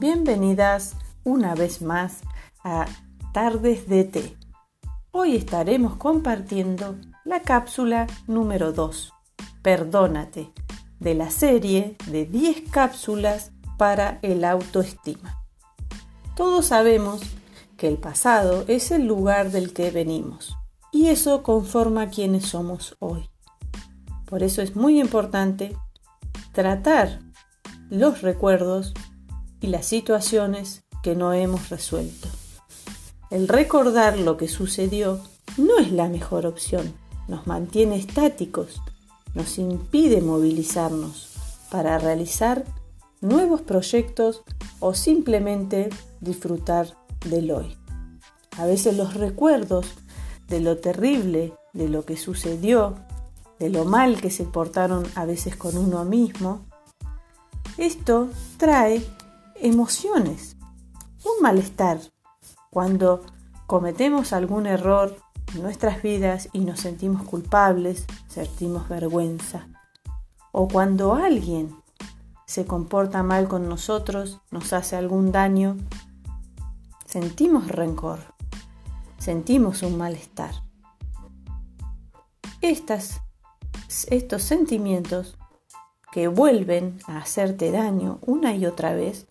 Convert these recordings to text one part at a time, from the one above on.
Bienvenidas una vez más a Tardes de Té. Hoy estaremos compartiendo la cápsula número 2, Perdónate, de la serie de 10 cápsulas para el autoestima. Todos sabemos que el pasado es el lugar del que venimos y eso conforma quienes somos hoy. Por eso es muy importante tratar los recuerdos y las situaciones que no hemos resuelto. El recordar lo que sucedió no es la mejor opción, nos mantiene estáticos, nos impide movilizarnos para realizar nuevos proyectos o simplemente disfrutar del hoy. A veces los recuerdos de lo terrible, de lo que sucedió, de lo mal que se portaron a veces con uno mismo, esto trae emociones, un malestar. Cuando cometemos algún error en nuestras vidas y nos sentimos culpables, sentimos vergüenza. O cuando alguien se comporta mal con nosotros, nos hace algún daño, sentimos rencor, sentimos un malestar. Estas estos sentimientos que vuelven a hacerte daño una y otra vez,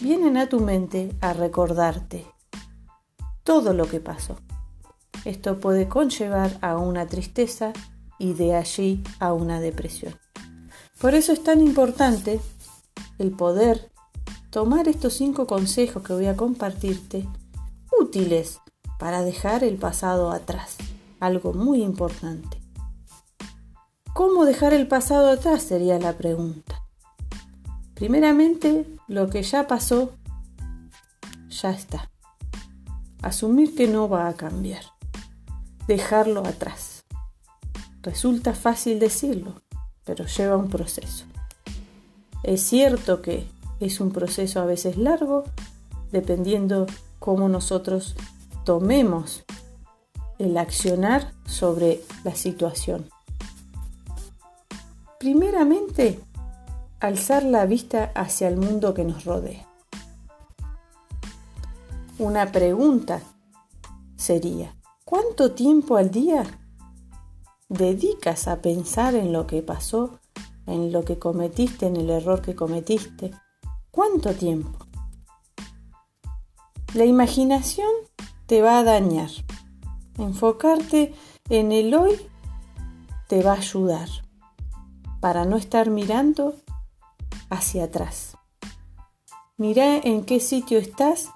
vienen a tu mente a recordarte todo lo que pasó. Esto puede conllevar a una tristeza y de allí a una depresión. Por eso es tan importante el poder tomar estos cinco consejos que voy a compartirte útiles para dejar el pasado atrás. Algo muy importante. ¿Cómo dejar el pasado atrás? sería la pregunta. Primeramente, lo que ya pasó, ya está. Asumir que no va a cambiar. Dejarlo atrás. Resulta fácil decirlo, pero lleva un proceso. Es cierto que es un proceso a veces largo, dependiendo cómo nosotros tomemos el accionar sobre la situación. Primeramente, alzar la vista hacia el mundo que nos rodea. Una pregunta sería, ¿cuánto tiempo al día dedicas a pensar en lo que pasó, en lo que cometiste, en el error que cometiste? ¿Cuánto tiempo? La imaginación te va a dañar. Enfocarte en el hoy te va a ayudar para no estar mirando hacia atrás. Mira en qué sitio estás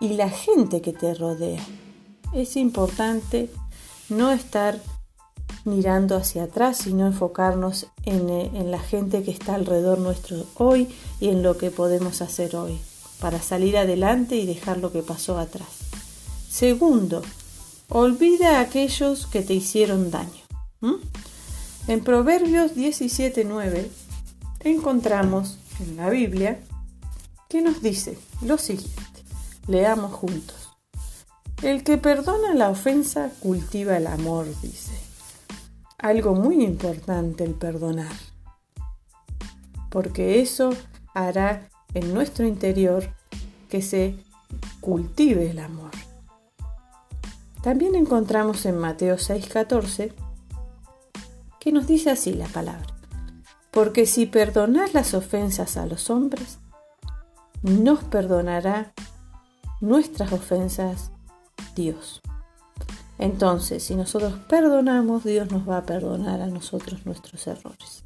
y la gente que te rodea. Es importante no estar mirando hacia atrás, sino enfocarnos en, en, la gente que está alrededor nuestro hoy y en lo que podemos hacer hoy para salir adelante y dejar lo que pasó atrás. Segundo, olvida a aquellos que te hicieron daño. En Proverbios 17.9 encontramos en la Biblia que nos dice lo siguiente. Leamos juntos. El que perdona la ofensa cultiva el amor, dice. Algo muy importante el perdonar. Porque eso hará en nuestro interior que se cultive el amor. También encontramos en Mateo 6:14 que nos dice así la palabra. Porque si perdonás las ofensas a los hombres, nos perdonará nuestras ofensas Dios. Entonces, si nosotros perdonamos, Dios nos va a perdonar a nosotros nuestros errores.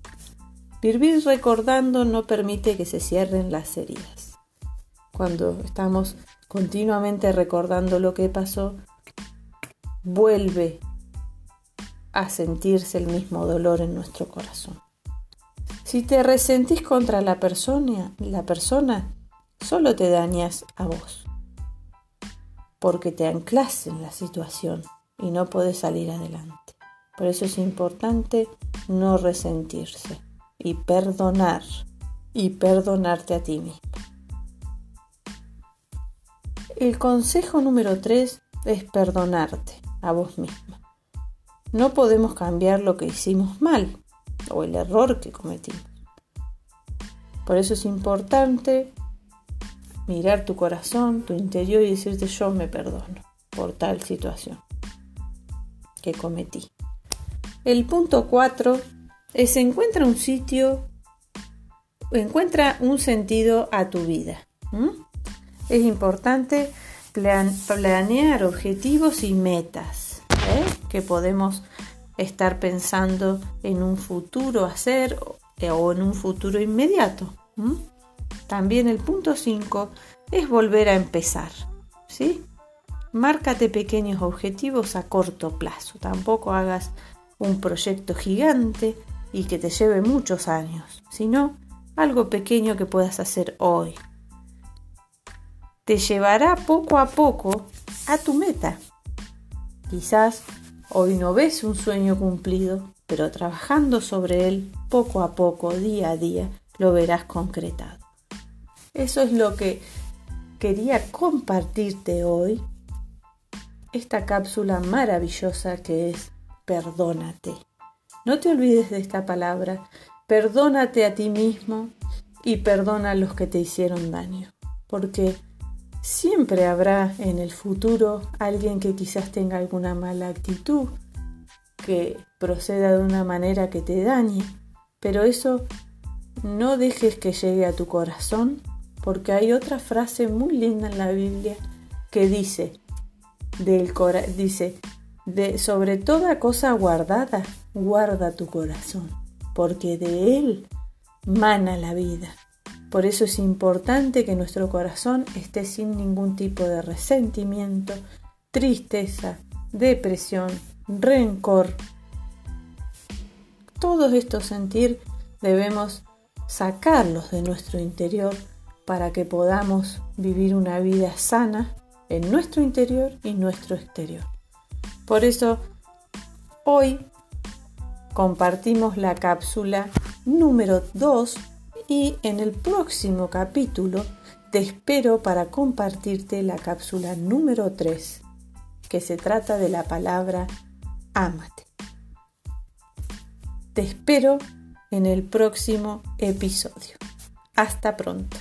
Vivir recordando no permite que se cierren las heridas. Cuando estamos continuamente recordando lo que pasó, vuelve a sentirse el mismo dolor en nuestro corazón. Si te resentís contra la persona, la persona solo te dañas a vos, porque te anclas en la situación y no puedes salir adelante. Por eso es importante no resentirse y perdonar y perdonarte a ti mismo. El consejo número 3 es perdonarte a vos mismo. No podemos cambiar lo que hicimos mal o el error que cometimos. Por eso es importante mirar tu corazón, tu interior y decirte yo me perdono por tal situación que cometí. El punto 4 es encuentra un sitio, encuentra un sentido a tu vida. Es importante planear objetivos y metas ¿eh? que podemos estar pensando en un futuro hacer o en un futuro inmediato. También el punto 5 es volver a empezar. ¿sí? Márcate pequeños objetivos a corto plazo. Tampoco hagas un proyecto gigante y que te lleve muchos años, sino algo pequeño que puedas hacer hoy. Te llevará poco a poco a tu meta. Quizás hoy no ves un sueño cumplido, pero trabajando sobre él poco a poco, día a día, lo verás concretado. Eso es lo que quería compartirte hoy esta cápsula maravillosa que es perdónate. No te olvides de esta palabra. Perdónate a ti mismo y perdona a los que te hicieron daño. Porque siempre habrá en el futuro alguien que quizás tenga alguna mala actitud, que proceda de una manera que te dañe. Pero eso no dejes que llegue a tu corazón, porque hay otra frase muy linda en la Biblia que dice, del dice, de sobre toda cosa guardada, guarda tu corazón, porque de él mana la vida. Por eso es importante que nuestro corazón esté sin ningún tipo de resentimiento, tristeza, depresión, rencor. Todos estos sentir debemos sacarlos de nuestro interior para que podamos vivir una vida sana en nuestro interior y nuestro exterior. Por eso, hoy compartimos la cápsula número 2 y en el próximo capítulo te espero para compartirte la cápsula número 3, que se trata de la palabra ámate. Te espero en el próximo episodio. Hasta pronto.